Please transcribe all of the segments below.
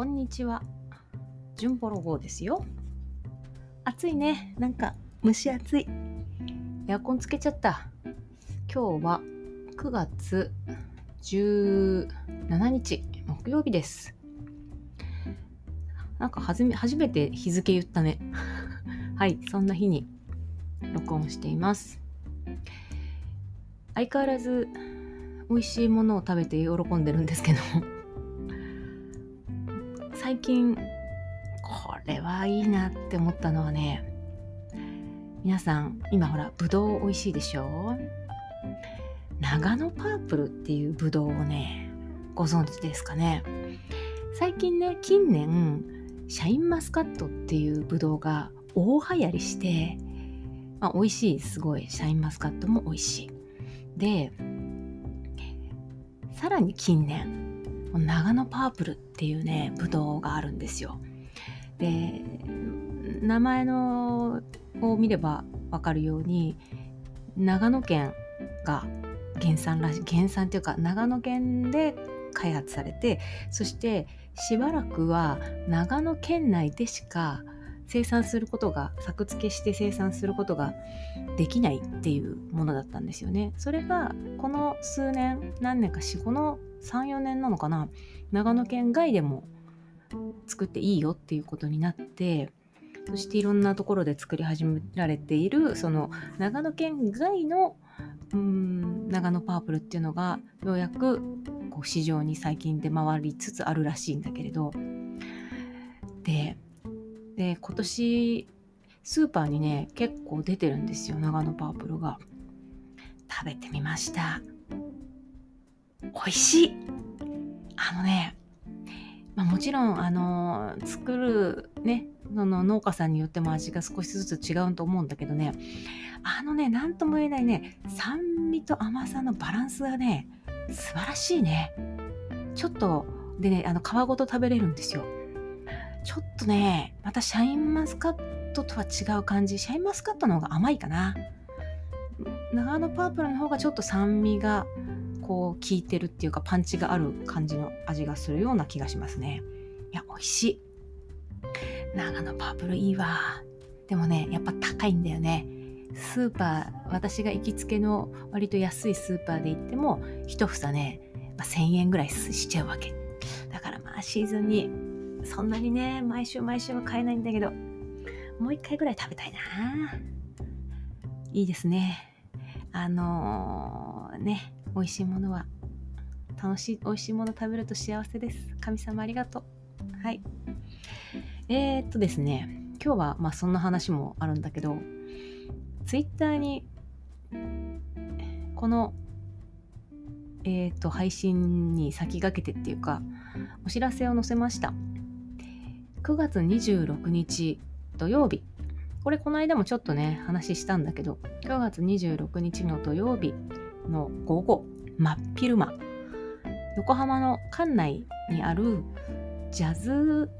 こんにちは。ジュンボロ号ですよ。暑いね。なんか蒸し暑い。エアコンつけちゃった。今日は9月17日木曜日です。なんかはじめ初めて日付言ったね。はい、そんな日に録音しています。相変わらず美味しいものを食べて喜んでるんですけど最近これはいいなって思ったのはね皆さん今ほらぶどう美味しいでしょ？長野パープルっていうぶどうをねご存知ですかね？最近ね近年シャインマスカットっていうぶどうが大流行りして、まあ、美味しいすごいシャインマスカットも美味しい。でさらに近年長野パープルっていうねぶどうがあるんですよで名前のを見ればわかるように長野県が原産らしい原産っていうか長野県で開発されてそしてしばらくは長野県内でしか生産することが作付けして生産することができないっていうものだったんですよね。それがこの数年何年か4、5の3、4年なのかな。長野県外でも作っていいよっていうことになってそしていろんなところで作り始められているその長野県外のうん長野パープルっていうのがようやくこう市場に最近出回りつつあるらしいんだけれど。でで今年スーパーにね結構出てるんですよ長野パープルが。食べてみました。美味しい。あのね、まあ、もちろんあの作るねその農家さんによっても味が少しずつ違うと思うんだけどねあのね何とも言えないね酸味と甘さのバランスがね素晴らしいね。ちょっとでねあの皮ごと食べれるんですよ。ちょっとねまたシャインマスカットとは違う感じ。シャインマスカットの方が甘いかな。長野パープルの方がちょっと酸味がこう効いてるっていうかパンチがある感じの味がするような気がしますね。いや美味しい。長野パープルいいわ。でもねやっぱ高いんだよね。スーパー私が行きつけの割と安いスーパーで行っても一房ね、まあ、1000円ぐらいしちゃうわけ。だからまあシーズンにそんなにね毎週毎週は買えないんだけどもう一回ぐらい食べたいな。いいですね。あのー、ね美味しいものは楽しい美味しいもの食べると幸せです。神様ありがとう。はい。えー、っとですね。今日はまあそんな話もあるんだけどツイッターにこのえー、っと配信に先駆けてっていうかお知らせを載せました。9月26日土曜日。これこの間もちょっとね話したんだけど9月26日の土曜日。の午後真っ昼間。横浜の館内にあるジャズ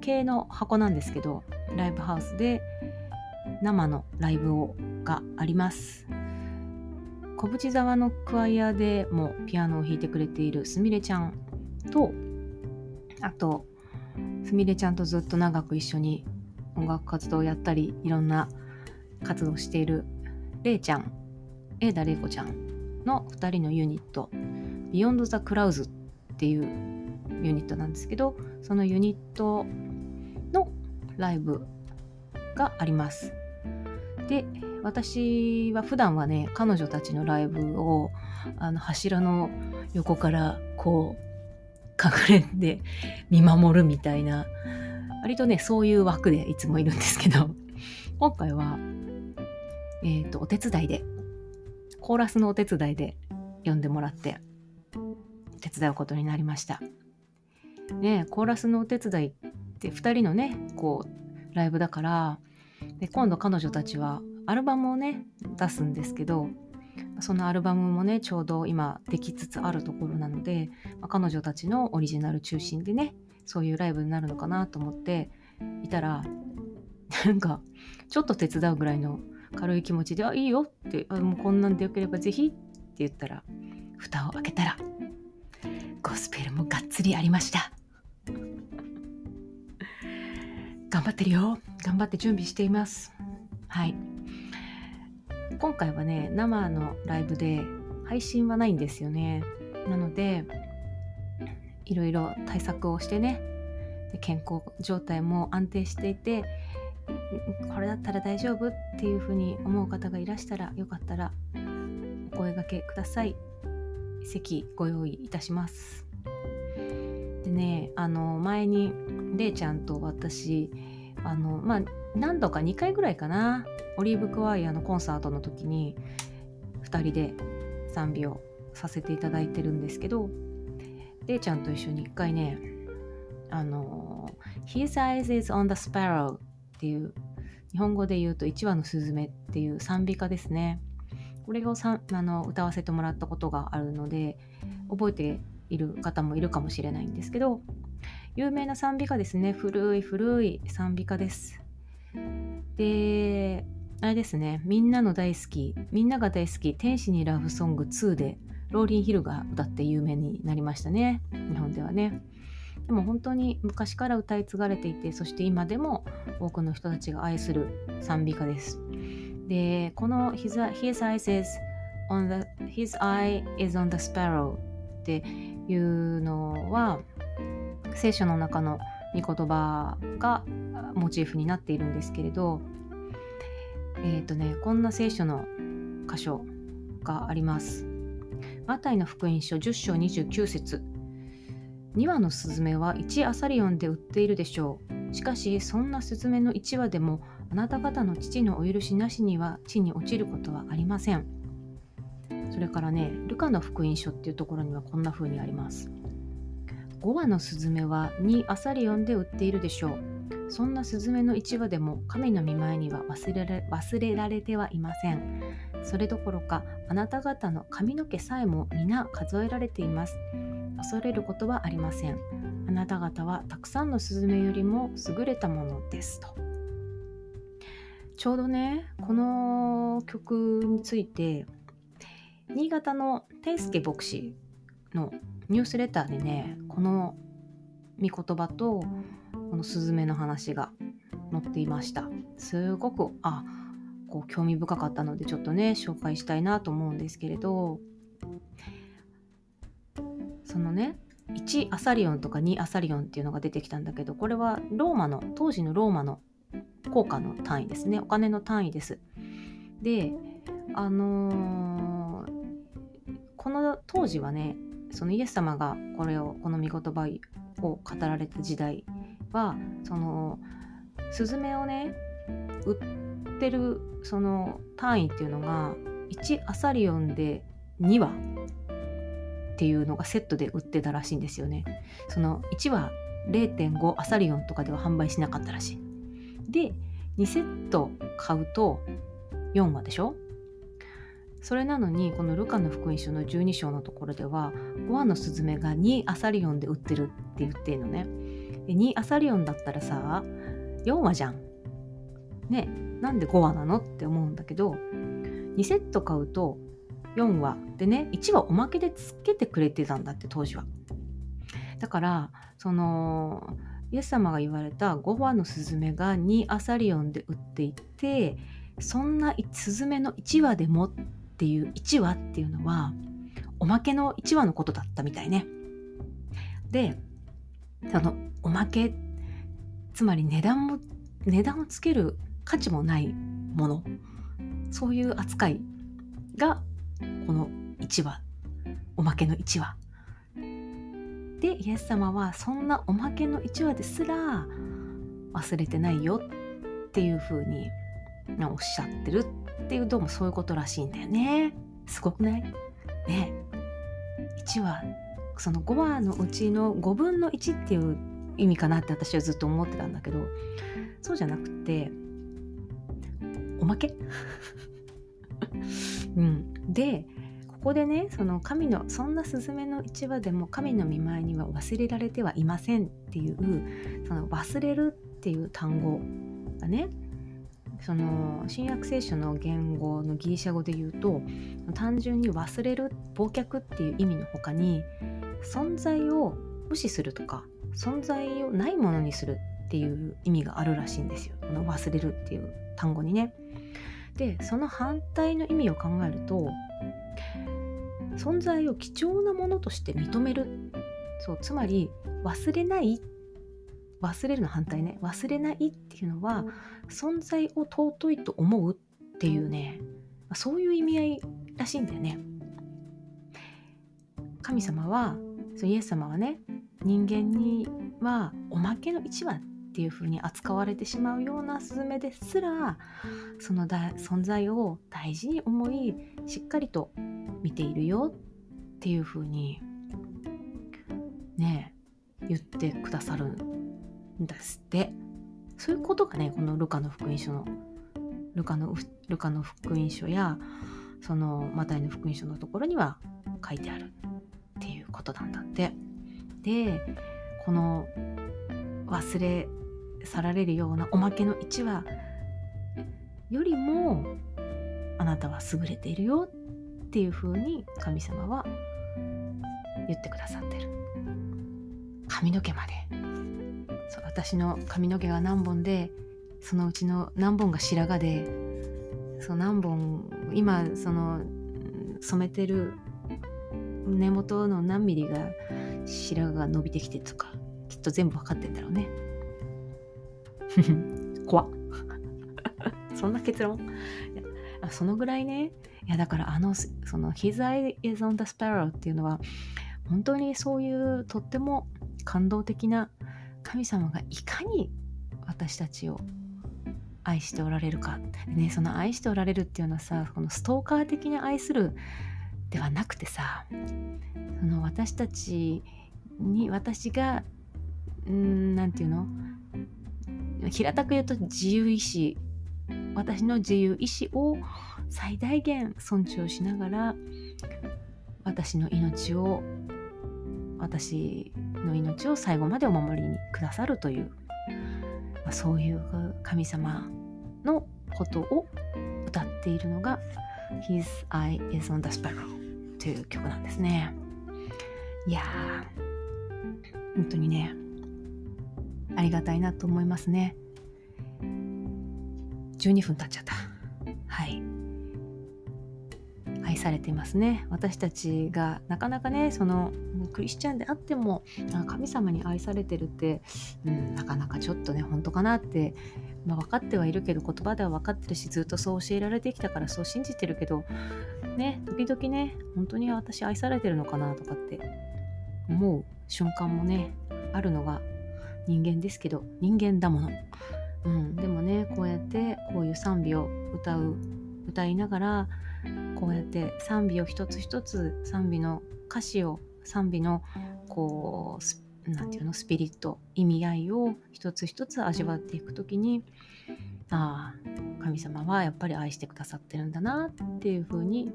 系の箱なんですけどライブハウスで生のライブをがあります。小淵沢のクワイアでもピアノを弾いてくれているすみれちゃんとあとすみれちゃんとずっと長く一緒に音楽活動をやったりいろんな活動しているれいちゃん永田玲子ちゃんの2人のユニット Beyond the Clouds っていうユニットなんですけどそのユニットのライブがあります。で私は普段はね彼女たちのライブをあの柱の横からこう隠れて見守るみたいな割とねそういう枠でいつもいるんですけど今回はえっ、ー、とお手伝いでコーラスのお手伝いで呼んでもらって手伝うことになりました。ねコーラスのお手伝いって2人のねこうライブだからで今度彼女たちはアルバムをね出すんですけどそのアルバムもねちょうど今できつつあるところなので、まあ、彼女たちのオリジナル中心でねそういうライブになるのかなと思っていたらなんかちょっと手伝うぐらいの軽い気持ちで「あいいよ」ってあ「もうこんなんでよければぜひ」って言ったら蓋を開けたらゴスペルもがっつりありました。頑張ってるよ。頑張って準備しています。はい。今回はね生のライブで配信はないんですよね。なのでいろいろ対策をしてね健康状態も安定していてこれだったら大丈夫っていうふうに思う方がいらしたらよかったらお声がけください。席ご用意いたします。でねあの前にれいちゃんと私あのまあ何度か2回ぐらいかな。オリーブクワイアのコンサートの時に2人で賛美をさせていただいてるんですけどれいちゃんと一緒に1回ねあの「His eyes is on the sparrow」っていう日本語で言うと1羽のスズメっていう賛美歌ですね。これをさあの歌わせてもらったことがあるので覚えている方もいるかもしれないんですけど有名な賛美歌ですね。古い古い賛美歌です。であれですね。みんなの大好きみんなが大好き天使にラブソング2でローリン・ヒルが歌って有名になりましたね。日本ではね。でも本当に昔から歌い継がれていてそして今でも多くの人たちが愛する賛美歌です。でこの His, his eyes is on the His eye is on the sparrow っていうのは聖書の中の御言葉がモチーフになっているんですけれどえっ、ー、とねこんな聖書の箇所があります。マタイの福音書10章29節。2羽のスズメは1アサリオンで売っているでしょう。しかしそんなスズメの1羽でもあなた方の父のお許しなしには地に落ちることはありません。それからねルカの福音書っていうところにはこんな風にあります。5羽のスズメは2アサリオンで売っているでしょう。そんなスズメの1羽でも神の見前には忘れられ忘れられてはいません。それどころかあなた方の髪の毛さえも皆数えられています。恐れることはありません。あなた方はたくさんのスズメよりも優れたものですと。ちょうどねこの曲について新潟の天助牧師のニュースレターでねこの御言葉とこのスズメの話が載っていました。すごくあこう興味深かったのでちょっとね紹介したいなと思うんですけれど。そのね1アサリオンとか2アサリオンっていうのが出てきたんだけどこれはローマの当時のローマの効果の単位ですね。お金の単位です。であのー、この当時はねそのイエス様がこれをこの御言葉を語られた時代はそのスズメをね売ってるその単位っていうのが1アサリオンで2羽。っていうのがセットで売ってたらしいんですよね。その1羽0.5アサリオンとかでは販売しなかったらしい。で2セット買うと4話でしょ？それなのにこのルカの福音書の12章のところでは5羽のスズメが2アサリオンで売ってるって言ってるのね2アサリオンだったらさ4話じゃんねなんで5話なの？って思うんだけど2セット買うと4話でね1話おまけでつけてくれてたんだって当時はだからそのイエス様が言われた5羽のスズメが2アサリオンで売っていてそんなスズメの1羽でもっていう1羽っていうのはおまけの1羽のことだったみたいね。でそのおまけつまり値段も値段をつける価値もないものそういう扱いがこの1羽おまけの1羽でイエス様はそんなおまけの1話ですら忘れてないよっていう風におっしゃってるっていうどうもそういうことらしいんだよね。すごくない？ね。1話その5話のうちの5分の1っていう意味かなって私はずっと思ってたんだけどそうじゃなくておまけ？うん、でここでねその神のそんなスズメの一羽でも神の見舞いには忘れられてはいませんっていうその忘れるっていう単語がねその新約聖書の言語のギリシャ語で言うと単純に忘れる忘却っていう意味の他に存在を無視するとか存在をないものにするっていう意味があるらしいんですよこの忘れるっていう単語にね。でその反対の意味を考えると存在を貴重なものとして認める。そうつまり忘れない忘れるの反対ね。忘れないっていうのは存在を尊いと思うっていうね。そういう意味合いらしいんだよね。神様はそうイエス様はね人間にはおまけの一話っていう風に扱われてしまうようなスズメですらそのだ存在を大事に思いしっかりと見ているよっていう風にね言ってくださるんですってそういうことがねこのルカの福音書のルカのルカの福音書やそのマタイの福音書のところには書いてあるっていうことなんだって。でこの忘れ去られるようなおまけの1話よりもあなたは優れているよっていうふうに神様は言ってくださってる。髪の毛まで。そう私の髪の毛が何本でそのうちの何本が白髪でそう何本今その染めてる根元の何ミリが白髪が伸びてきてとかきっと全部分かってんだろうね。怖 そんな結論？そのぐらいね。いやだからあのその「His eye is on the sparrow」っていうのは本当にそういうとっても感動的な神様がいかに私たちを愛しておられるか。ねその愛しておられるっていうのはさこのストーカー的に愛するではなくてさその私たちに私が何て言うの？平たく言うと自由意志私の自由意志を最大限尊重しながら私の命を私の命を最後までお守りにくださるという、まあ、そういう神様のことを歌っているのが His Eye is on the Sparrow という曲なんですね。いやー、本当にね、ありがたいなと思いますね。12分経っちゃった。はい。愛されてますね。私たちがなかなかね、そのクリスチャンであっても神様に愛されてるって、うん、なかなかちょっとね、本当かなって、まあ、分かってはいるけど言葉では分かってるしずっとそう教えられてきたからそう信じてるけどね時々ね本当に私愛されてるのかなとかって思う瞬間もねあるのが人間ですけど人間だもの、うん、でもねこうやってこういう賛美を歌う歌いながらこうやって賛美を一つ一つ賛美の歌詞を賛美のこう何て言うのスピリット意味合いを一つ一つ味わっていく時にああ神様はやっぱり愛してくださってるんだなっていう風に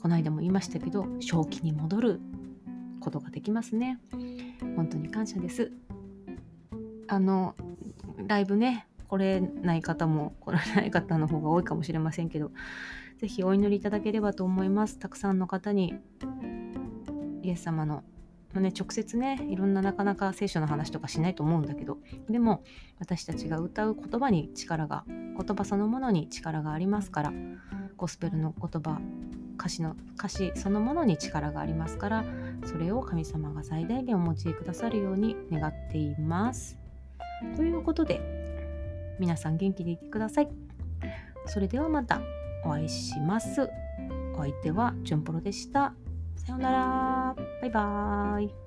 この間も言いましたけど正気に戻ることができますね。本当に感謝です。あのライブね来れない方も来られない方の方が多いかもしれませんけど是非お祈りいただければと思いますたくさんの方にイエス様のまね、直接ねいろんななかなか聖書の話とかしないと思うんだけどでも私たちが歌う言葉に力が言葉そのものに力がありますからゴスペルの言葉歌詞の歌詞そのものに力がありますからそれを神様が最大限お持ちくださるように願っています。ということで皆さん元気でいてください。それではまたお会いします。お相手はジュンポロでした。さようなら。バイバーイ。